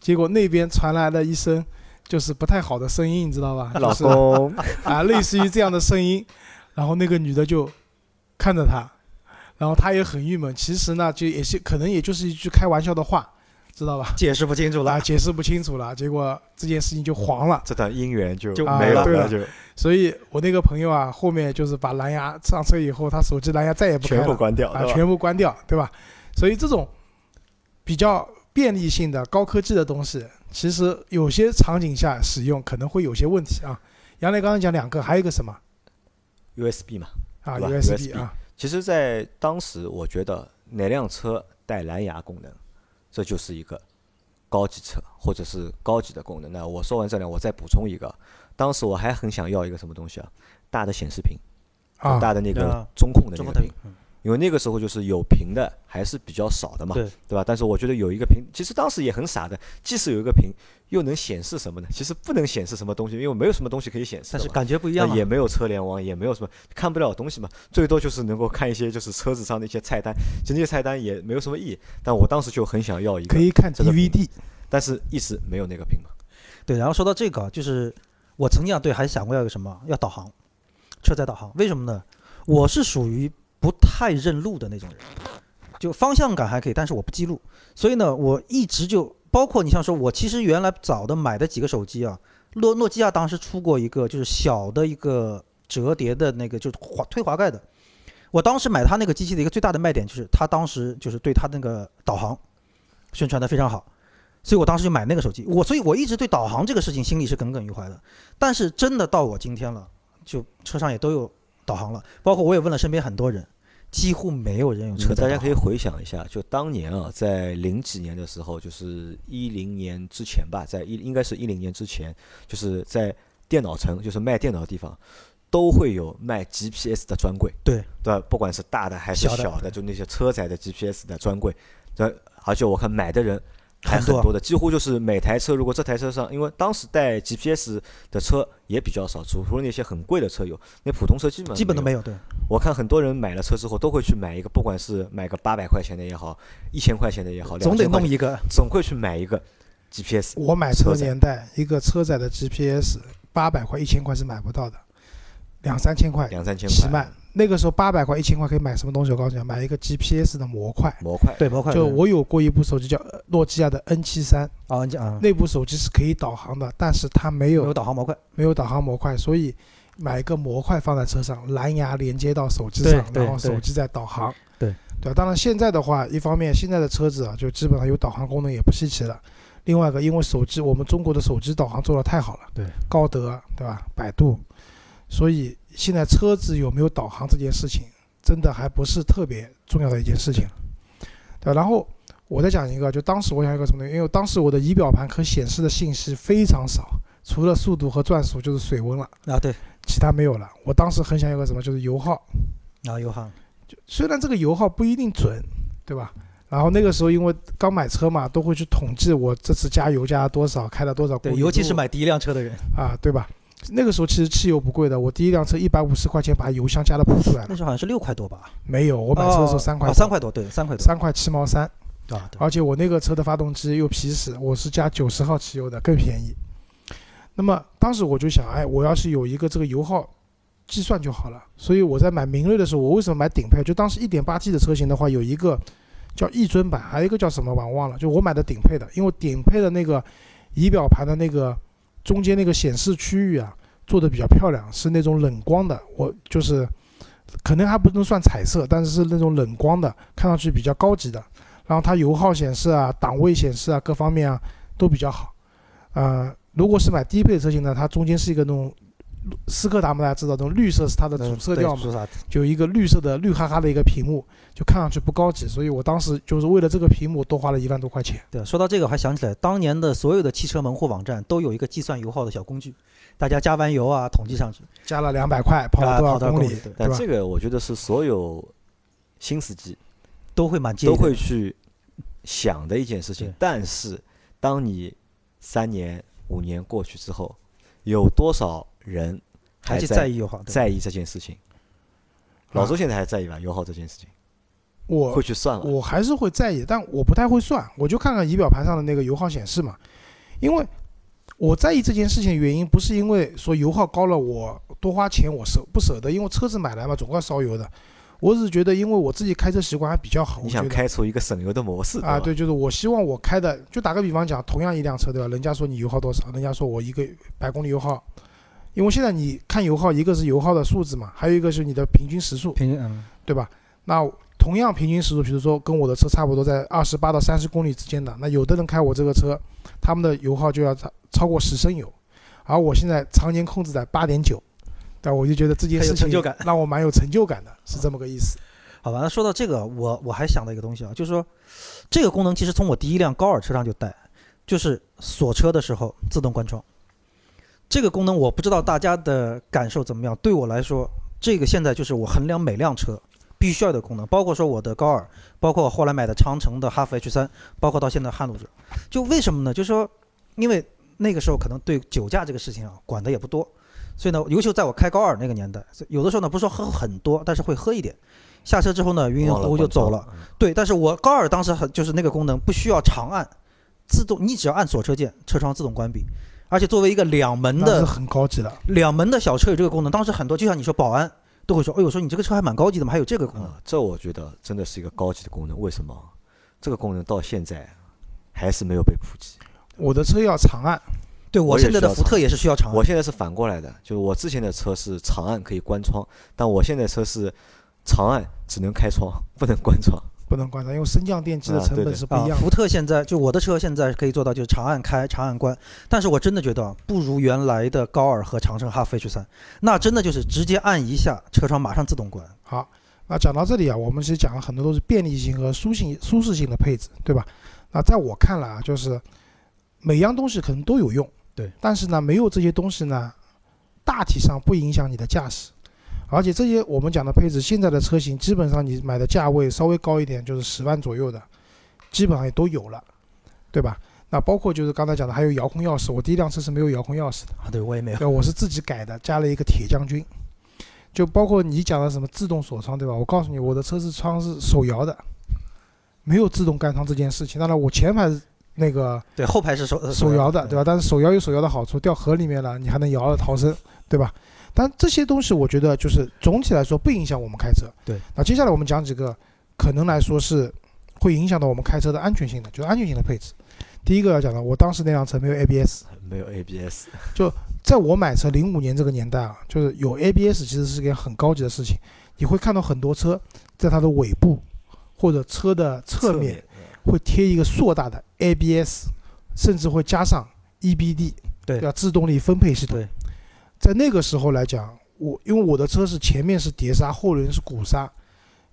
结果那边传来了一声就是不太好的声音，你知道吧？老就是公，啊，类似于这样的声音，然后那个女的就看着他，然后他也很郁闷。其实呢，就也是可能也就是一句开玩笑的话，知道吧？解释不清楚啊，了。解释不清楚了，结果这件事情就黄了。这段姻缘就就没了，啊对了就所以我那个朋友啊，后面就是把蓝牙上车以后，他手机蓝牙再也不开全部关掉对吧全部关掉，对吧？所以这种比较便利性的高科技的东西，其实有些场景下使用可能会有些问题啊。杨磊刚刚讲两个，还有一个什么 USB 嘛。啊？USB USB 啊，其实，在当时，我觉得哪辆车带蓝牙功能，这就是一个高级车或者是高级的功能。那我说完这两，我再补充一个，当时我还很想要一个什么东西啊，大的显示屏，啊，大的那个啊中控的因为那个时候就是有屏的还是比较少的嘛，对吧？但是我觉得有一个屏，其实当时也很傻的，即使有一个屏，又能显示什么呢？其实不能显示什么东西，因为没有什么东西可以显示。但是感觉不一样也没有车联网，也没有什么看不了东西嘛，最多就是能够看一些就是车子上的一些菜单，其实那些菜单也没有什么意义。但我当时就很想要一个可，以看这个 DVD 但是一直没有那个屏嘛。对，然后说到这个啊，就是我曾经啊，对，还想过要个什么，要导航，车载导航。为什么呢？我是属于不太认路的那种人，就方向感还可以，但是我不记录。所以呢，我一直就包括你像说，我其实原来早的买的几个手机啊，诺诺基亚当时出过一个就是小的一个折叠的那个就是滑推滑盖的。我当时买它那个机器的一个最大的卖点就是它当时就是对它那个导航宣传的非常好。所以我当时就买那个手机，我所以我一直对导航这个事情心里是耿耿于怀的。但是真的到我今天了，就车上也都有导航了，包括我也问了身边很多人，几乎没有人用车。大家可以回想一下，就当年啊，在零几年的时候，就是一零年之前吧，在一应该是一零年之前，就是在电脑城，就是卖电脑的地方，都会有卖 GPS 的专柜，对对？不管是大的还是小的小的，就那些车载的 GPS 的专柜，对而且我看买的人还很多的，几乎就是每台车，如果这台车上，因为当时带 GPS 的车也比较少，除除了那些很贵的车有，那普通车基本。基本都没有。对，我看很多人买了车之后都会去买一个，不管是买个八百块钱的也好，一千块钱的也好，总得2000块钱弄一个。总会去买一个 GPS。我买车年代，一个车载的 GPS 八百块、一千块是买不到的，两三千块两三千块起卖。那个时候八百块、一千块可以买什么东西？我告诉你，买一个 GPS 的模块。模块，对，模块就我有过一部手机叫呃诺基亚的 N 7 3啊，你讲啊，那部手机是可以导航的，但是它没有没有有导航模块。没有导航模块，所以买一个模块放在车上，蓝牙连接到手机上，然后手机再导航。对对啊，当然现在的话，一方面现在的车子啊，就基本上有导航功能也不稀奇了。另外一个，因为手机我们中国的手机导航做的太好了，对，高德对吧，百度，所以现在车子有没有导航这件事情，真的还不是特别重要的一件事情，对吧。然后我再讲一个，就当时我想一个什么东西，因为当时我的仪表盘可显示的信息非常少，除了速度和转速就是水温了，啊，对，其他没有了。我当时很想有个什么，就是油耗，然后油耗，就虽然这个油耗不一定准，对吧？然后那个时候因为刚买车嘛，都会去统计我这次加油加了多少，开了多少公对，里，尤其是买第一辆车的人，啊，对吧？那个时候其实汽油不贵的，我第一辆车一百五十块钱把油箱加的铺出来了。那时候好像是六块多吧？没有，我买车的时候哦三块多，哦三块多，对，三块多三块七毛三，啊，对，而且我那个车的发动机又皮实，我是加九十号汽油的，更便宜。那么当时我就想，哎，我要是有一个这个油耗计算就好了。所以我在买明锐的时候，我为什么买顶配？就当时一点八 T 的车型的话，有一个叫逸尊版，还有一个叫什么版我忘了。就我买的顶配的，因为顶配的那个仪表盘的那个中间那个显示区域啊，做的比较漂亮，是那种冷光的。我就是可能还不能算彩色，但是是那种冷光的，看上去比较高级的。然后它油耗显示啊、档位显示啊各方面啊都比较好。呃，如果是买低配车型呢，它中间是一个那种斯柯达嘛，大家知道，这种绿色是它的主色调嘛，就一个绿色的绿哈哈的一个屏幕，就看上去不高级，所以我当时就是为了这个屏幕多花了一万多块钱。对，说到这个，我还想起来，当年的所有的汽车门户网站都有一个计算油耗的小工具，大家加完油啊，统计上去，加了两百块，跑了多少公里，对对吧？但这个我觉得是所有新司机都会蛮都会去想的一件事情。但是，当你三年、五年过去之后，有多少人还去在在意油耗，在意这件事情？老周啊现在还在意吧？油耗这件事情，我会去算了。我还是会在意，但我不太会算，我就看看仪表盘上的那个油耗显示嘛。因为我在意这件事情的原因，不是因为说油耗高了我多花钱我舍不舍得，因为车子买来嘛总要烧油的。我只是觉得，因为我自己开车习惯还比较好，你想开出一个省油的模式啊，对，就是我希望我开的，就打个比方讲，同样一辆车，对吧？人家说你油耗多少，人家说我一个百公里油耗，因为现在你看油耗，一个是油耗的数字嘛，还有一个是你的平均时速，平均嗯，对吧？那同样平均时速，比如说跟我的车差不多，在二十八到三十公里之间的，那有的人开我这个车，他们的油耗就要超超过十升油，而我现在常年控制在八点九，但，我就觉得这件很有事情成就感让我蛮有成就感的，是这么个意思。好吧，那说到这个，我我还想到一个东西啊，就是说，这个功能其实从我第一辆高尔车上就带，就是锁车的时候自动关窗。这个功能我不知道大家的感受怎么样，对我来说，这个现在就是我衡量每辆车必须要的功能，包括说我的高尔，包括后来买的长城的哈弗 H 三包括到现在的撼路者。就为什么呢？就是说，因为那个时候可能对酒驾这个事情啊管的也不多，所以呢，尤其在我开高尔那个年代，有的时候呢不是说喝很多，但是会喝一点。下车之后呢，晕晕乎乎就走了。。对，但是我高尔当时很就是那个功能不需要长按，自动你只要按锁车键，车窗自动关闭。而且作为一个两门那是的很高级的，两门的小车有这个功能，当时很多就像你说保安都会说，哎呦，说你这个车还蛮高级的嘛，还有这个功能。啊，这我觉得真的是一个高级的功能。为什么？这个功能到现在还是没有被普及。我的车要长按，对我也现在的需要福特也是需要长按。我现在是反过来的，就是我之前的车是长按可以关窗，但我现在车是长按只能开窗，不能关窗。不能关上，因为升降电机的成本是不一样，的。福特现在就我的车现在可以做到就是长按开、长按关，但是我真的觉得啊不如原来的高尔和长城哈弗 H 三那真的就是直接按一下车窗马上自动关。好，那讲到这里啊，我们其实讲了很多都是便利性和舒性、舒适性的配置，对吧？那在我看来啊，就是每样东西可能都有用，对，但是呢，没有这些东西呢，大体上不影响你的驾驶。而且这些我们讲的配置，现在的车型基本上你买的价位稍微高一点，就是十万左右的，基本上也都有了，对吧？那包括就是刚才讲的，还有遥控钥匙。我第一辆车是没有遥控钥匙的，啊，对我也没有。对，我是自己改的，加了一个铁将军。就包括你讲的什么自动锁窗，对吧？我告诉你，我的车是窗是手摇的，没有自动干窗这件事情。当然，我前排那个对，后排是手呃手摇的，对吧？但是手摇有手摇的好处，掉河里面了，你还能摇着逃生，对吧？但这些东西，我觉得就是总体来说不影响我们开车。对。那接下来我们讲几个可能来说是会影响到我们开车的安全性的，就是安全性的配置。第一个要讲的，我当时那辆车没有 ABS，没有 ABS，就在我买车零五年这个年代啊，就是有 ABS 其实是件很高级的事情。你会看到很多车在它的尾部或者车的侧面会贴一个硕大的 ABS，甚至会加上 EBD，对叫自动力分配系统。对，在那个时候来讲，我因为我的车是前面是碟刹，后轮是鼓刹，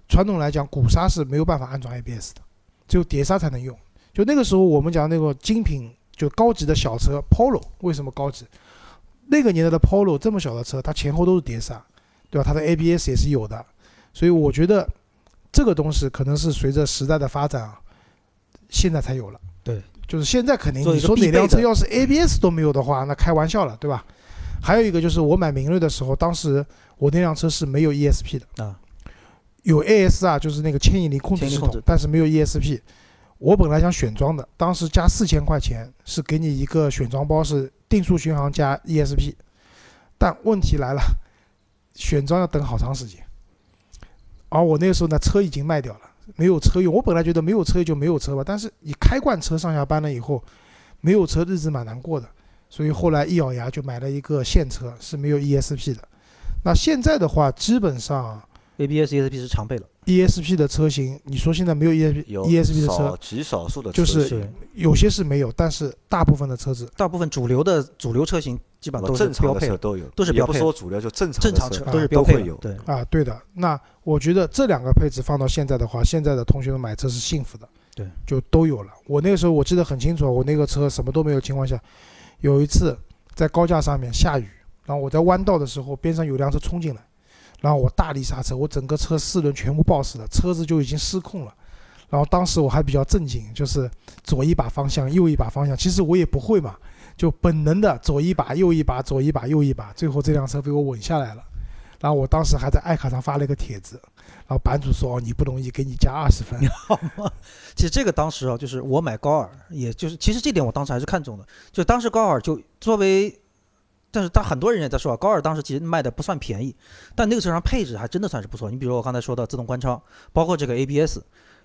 传统来讲鼓刹是没有办法安装 ABS 的，只有碟刹才能用。就那个时候我们讲那个精品就高级的小车 Polo，为什么高级？那个年代的 Polo 这么小的车，它前后都是碟刹，对吧？它的 ABS 也是有的，所以我觉得这个东西可能是随着时代的发展啊，现在才有了。对，就是现在肯定你说哪辆车要是 ABS 都没有的话，那开玩笑了，对吧？还有一个就是我买明锐的时候，当时我那辆车是没有 ESP 的啊，有 AS 啊，就是那个牵引力控制系统但是没有 ESP。我本来想选装的，当时加四千块钱是给你一个选装包，是定速巡航加 ESP。但问题来了，选装要等好长时间，而我那个时候呢，车已经卖掉了，没有车用。我本来觉得没有车就没有车吧，但是你开惯车上下班了以后，没有车日子蛮难过的，所以后来一咬牙就买了一个现车，是没有 ESP 的。那现在的话，基本上 ABS、ESP 是常备了，ESP 的车型，你说现在没有 ESP 有 ESP 的少车，极少数的就是有些是没有，但是大部分的车子大部分主流的主流车型基本上都是正常标配的，车都有，都是标配的说主流，就正常正常车车都是啊标配有。对，啊，对的。那我觉得这两个配置放到现在的话，现在的同学们买车是幸福的，对，就都有了。我那个时候我记得很清楚，我那个车什么都没有情况下，有一次在高架上面下雨，然后我在弯道的时候，边上有辆车冲进来，然后我大力刹车，我整个车四轮全部抱死了，车子就已经失控了。然后当时我还比较正经，就是左一把方向，右一把方向。其实我也不会嘛，就本能的左一把，右一把，左一把，右一把。最后这辆车被我稳下来了。然后我当时还在爱卡上发了一个帖子，然后版主说：“哦，你不容易，给你加二十分。其实这个当时啊，就是我买高尔，也就是其实这点我当时还是看中的。就当时高尔就作为，但是但很多人也在说啊，高尔当时其实卖的不算便宜，但那个车上配置还真的算是不错。你比如我刚才说的自动关窗，包括这个 ABS，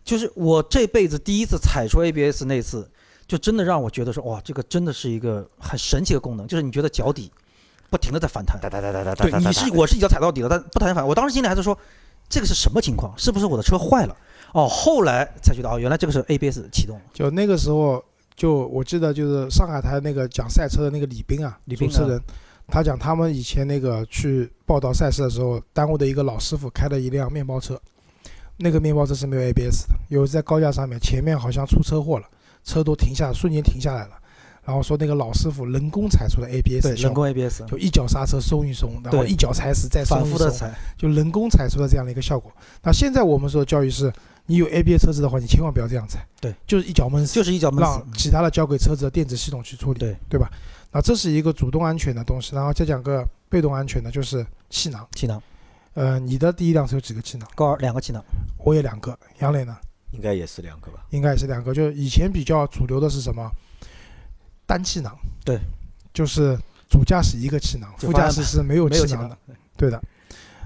就是我这辈子第一次踩出 ABS 那次，就真的让我觉得说哇，这个真的是一个很神奇的功能，就是你觉得脚底不停的在反弹。哒哒哒哒哒哒对，哒哒你是我是一脚踩到底了，但不弹反。我当时心里还是说，这个是什么情况？是不是我的车坏了？哦，后来才觉得哦，原来这个是 ABS 启动了。”就那个时候，就我记得就是上海台那个讲赛车的那个李斌啊，李斌主持人，他讲他们以前那个去报道赛事的时候，耽误的一个老师傅开了一辆面包车，那个面包车是没有 ABS 的，有在高架上面，前面好像出车祸了，车都停下，瞬间停下来了，然后说那个老师傅人工踩出的 ABS，对，的效果人工 ABS，就一脚刹车松一松，然后一脚踩死再松反一松，复的踩，就人工踩出的这样的一个效果。那现在我们说的教育是，你有 ABS 车子的话，你千万不要这样踩，对，就是一脚闷死，就是一脚闷死让。其他的交给车子的电子系统去处理，对对吧？那这是一个主动安全的东西，然后再讲个被动安全的，就是气囊。气囊，呃，你的第一辆车有几个气囊？高尔两个气囊，我也两个，杨磊呢？应该也是两个吧？应该也是两个。就以前比较主流的是什么？单气囊。对，就是主驾驶一个气囊，副驾驶是没有气气囊的囊。，对的。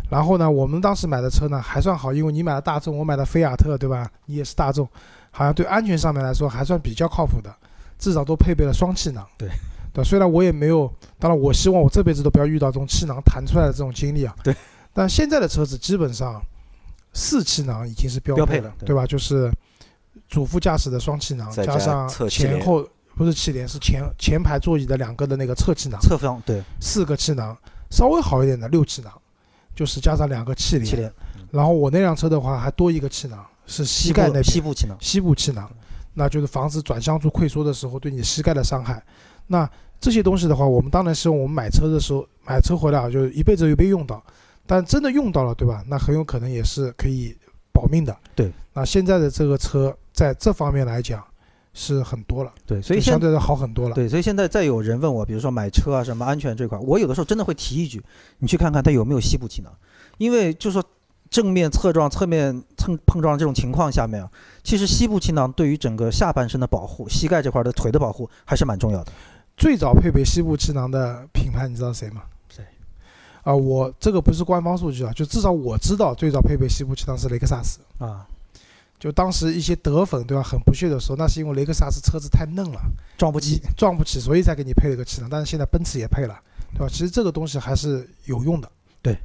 然后呢，我们当时买的车呢还算好，因为你买的大众，我买的菲亚特，对吧？你也是大众，好像对安全上面来说还算比较靠谱的，至少都配备了双气囊。对，对，虽然我也没有，当然我希望我这辈子都不要遇到这种气囊弹出来的这种经历啊。对。但现在的车子基本上四气囊已经是标配了对对吧？就是主副驾驶的双气囊，加加上前后不是气帘，是前前排座椅的两个的那个侧气囊，侧方对四个气囊，稍微好一点的六气囊，就是加上两个气帘。气帘，然后我那辆车的话还多一个气囊，是膝盖那边膝部气囊，膝部气囊，那就是防止转向柱溃缩的时候对你膝盖的伤害。那这些东西的话，我们当然希望我们买车的时候买车回来啊，就是一辈子又被用到，但真的用到了，对吧？那很有可能也是可以保命的。对。那现在的这个车在这方面来讲是很多了，对，所以相对的好很多了。对，所以现在再有人问我，比如说买车啊什么安全这块儿，我有的时候真的会提一句，你去看看它有没有膝部气囊，因为就说正面侧撞、侧面蹭碰撞这种情况下面啊，其实膝部气囊对于整个下半身的保护、膝盖这块儿的腿的保护还是蛮重要的。最早配备膝部气囊的品牌，你知道谁吗？谁？啊，我这个不是官方数据啊，就至少我知道最早配备膝部气囊是雷克萨斯。啊，就当时一些德粉对吧，很不屑的说，那是因为雷克萨斯车子太嫩了，撞不起。撞不起，所以才给你配了个气囊。但是现在奔驰也配了，对吧？其实这个东西还是有用的。对。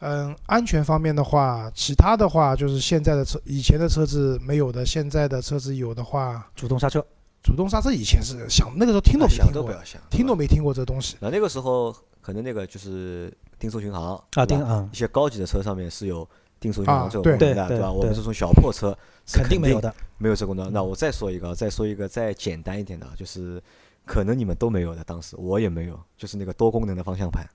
嗯，安全方面的话，其他的话就是现在的车，以前的车子没有的，现在的车子有的话，主动刹车，主动刹车以前是想那个时候听都没听过，都不要想，听都没。听过这东西。那那个时候可能那个就是定速巡航啊，定啊一，些高级的车上面是有定速巡航啊这种功能的，对吧？我们对这种小破车肯定没有的。没有这功能。那我再说一个，再说一个再简单一点的，就是可能你们都没有的，当时我也没有，就是那个多功能的方向盘，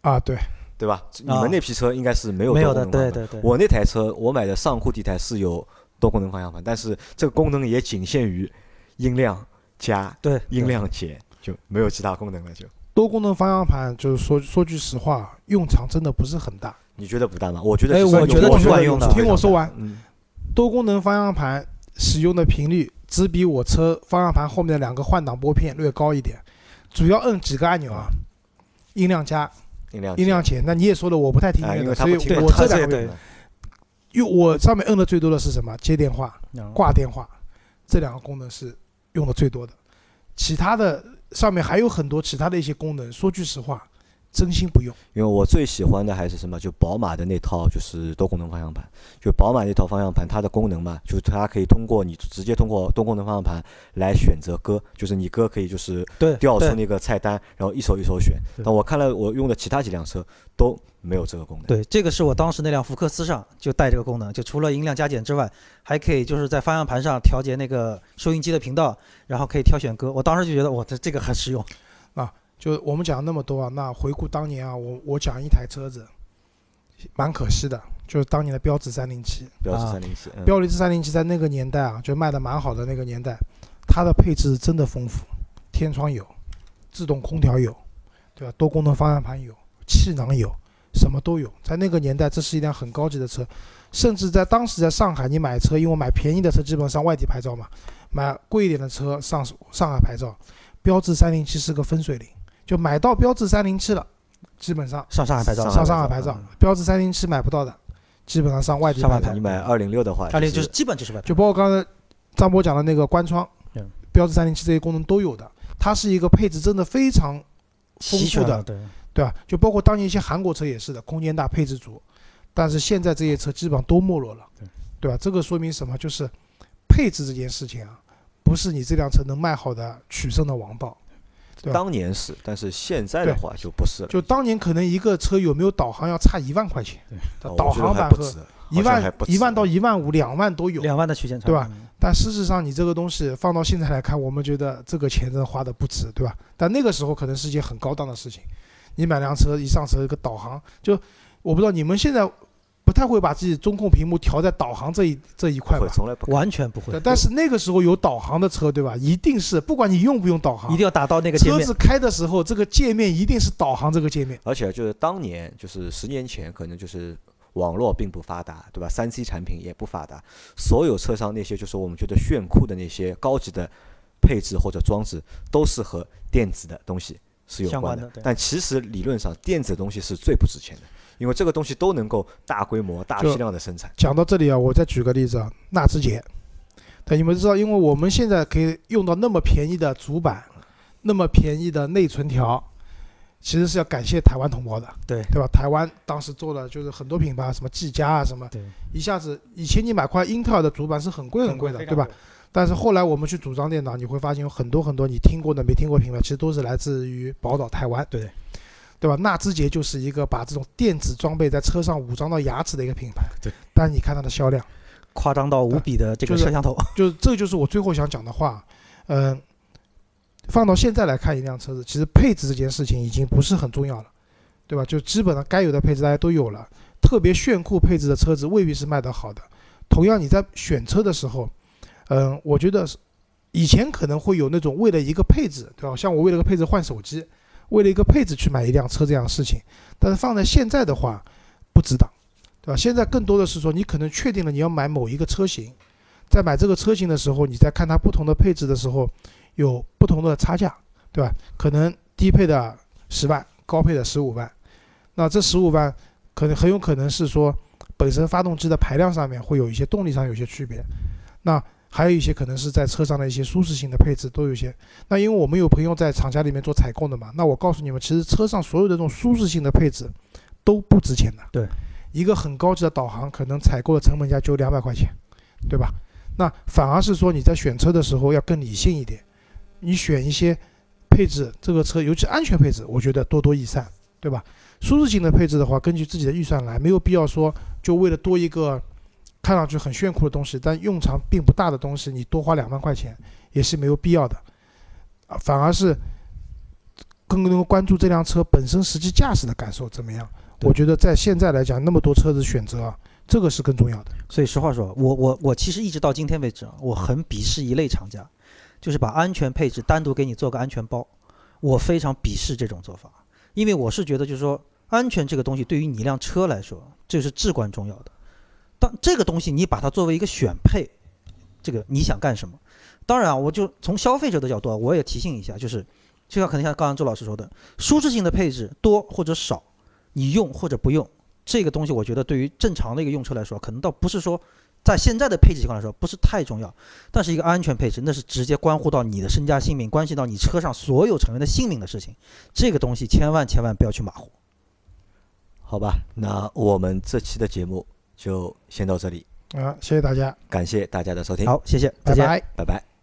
啊，对，对吧？你们那批车应该是没有没有的，多功能方向盘。对对对。我那台车，我买的上库地台是有多功能方向盘，但是这个功能也仅限于音量加、对音量减，就没有其他功能了。就多功能方向盘就是说说句实话，用场真的不是很大。你觉得不大吗？我觉得哎我觉得挺管用的听我说完，嗯，多功能方向盘使用的频率只比我车方向盘后面的两个换挡拨片略高一点，主要摁几个按钮啊，音量加、音量音量减。那你也说了，我不太听音啊，乐的，所以我这两个用我上面摁的最多的是什么？接电话、嗯挂电话，这两个功能是用的最多的。其他的上面还有很多其他的一些功能，说句实话，真心不用。因为我最喜欢的还是什么？就宝马的那套就是多功能方向盘。就宝马那套方向盘，它的功能嘛，就是它可以通过你直接通过多功能方向盘来选择歌，就是你歌可以就是调出那个菜单，然后一首一首选。对但我看了我用的其他几辆车都没有这个功能。对，这个是我当时那辆福克斯上就带这个功能，就除了音量加减之外，还可以就是在方向盘上调节那个收音机的频道，然后可以挑选歌。我当时就觉得，哇，这这个很实用。就我们讲了那么多啊，那回顾当年啊，我我讲一台车子，蛮可惜的，就是当年的标致三零七。标致啊三零七，嗯标致三零七在那个年代啊，就卖的蛮好的那个年代，它的配置真的丰富，天窗有，自动空调有，对吧？多功能方向盘有，气囊有，什么都有。在那个年代，这是一辆很高级的车，甚至在当时在上海，你买车，因为买便宜的车基本上外地牌照嘛，买贵一点的车上上海牌照，标致三零七是个分水岭，就买到标致三零七了，基本上上上海牌照，上上海牌照嗯，标致三零七买不到的，基本上上外地上牌牌照你。买二零六的话，二零就是是基本就是外牌就包括刚才张波讲的那个关窗嗯，标致三零七这些功能都有的，它是一个配置真的非常丰富的对，对吧？就包括当年一些韩国车也是的，空间大，配置足，但是现在这些车基本上都没落了对，对吧？这个说明什么？就是配置这件事情啊，不是你这辆车能卖好的取胜的王道。当年是，但是现在的话就不是了。就当年可能一个车有没有导航要差一万块钱，导航版和还不止，一万一万到一万五、两万都有。两万的区间差，对吧嗯？但事实上，你这个东西放到现在来看，我们觉得这个钱真的花的不值，对吧？但那个时候可能是一件很高档的事情。你买辆车一上车，一个导航，就我不知道你们现在不太会把自己中控屏幕调在导航这一这一块吧？会从来不完全不会对，，但是那个时候有导航的车，对吧？一定是不管你用不用导航，一定要达到那个界面车子。开的时候，这个界面一定是导航这个界面。而且就是当年，就是十年前，可能就是网络并不发达，对吧？三 C 产品也不发达，所有车上那些就是我们觉得炫酷的那些高级的配置或者装置，都是和电子的东西是有关的关的。但其实理论上，电子的东西是最不值钱的，因为这个东西都能够大规模、大批量的生产。讲到这里啊，我再举个例子啊，纳智捷。对，你们知道，因为我们现在可以用到那么便宜的主板，那么便宜的内存条，其实是要感谢台湾同胞的，对对吧？台湾当时做了就是很多品牌，什么技嘉啊什么，对，一下子以前你买块英特尔的主板是很贵很贵的，对吧？？但是后来我们去组装电脑，你会发现有很多很多你听过的、没听过的品牌，其实都是来自于宝岛台湾，对对吧？纳智捷就是一个把这种电子装备在车上武装到牙齿的一个品牌，对。但你看它的销量，夸张到无比的这个摄像头，就是这就是我最后想讲的话，嗯、放到现在来看一辆车子，其实配置这件事情已经不是很重要了，对吧？就基本上该有的配置大家都有了，特别炫酷配置的车子未必是卖得好的。同样，你在选车的时候，嗯，我觉得以前可能会有那种为了一个配置，对吧？像我为了个配置换手机，为了一个配置去买一辆车这样的事情。但是放在现在的话，不值当，对吧？现在更多的是说，你可能确定了你要买某一个车型，在买这个车型的时候，你在看它不同的配置的时候，有不同的差价，对吧？可能低配的十万，高配的十五万，那这十五万可能很有可能是说。本身发动机的排量上面会有一些动力上有些区别，那还有一些可能是在车上的一些舒适性的配置都有些。那因为我们有朋友在厂家里面做采购的嘛，那我告诉你们，其实车上所有的这种舒适性的配置都不值钱的。对，一个很高级的导航可能采购的成本价就两百块钱，对吧？那反而是说你在选车的时候要更理性一点，你选一些配置，这个车尤其安全配置，我觉得多多益善，对吧？舒适性的配置的话，根据自己的预算来，没有必要说就为了多一个看上去很炫酷的东西，但用场并不大的东西，你多花两万块钱也是没有必要的，啊，反而是更能够关注这辆车本身实际驾驶的感受怎么样。我觉得在现在来讲，那么多车子选择，这个是更重要的。所以实话说，我我我其实一直到今天为止，我很鄙视一类厂家，就是把安全配置单独给你做个安全包，我非常鄙视这种做法，因为我是觉得就是说。安全这个东西对于你一辆车来说，这是至关重要的。这个东西你把它作为一个选配，这个你想干什么？当然啊，我就从消费者的角度，我也提醒一下，就是就像可能像刚刚周老师说的，舒适性的配置多或者少，你用或者不用，这个东西我觉得对于正常的一个用车来说，可能倒不是说在现在的配置情况来说不是太重要。但是一个安全配置，那是直接关乎到你的身家性命，关系到你车上所有成员的性命的事情，这个东西千万千万不要去马虎。好吧，那我们这期的节目就先到这里。啊，谢谢大家，感谢大家的收听。好，谢谢，拜拜，拜拜。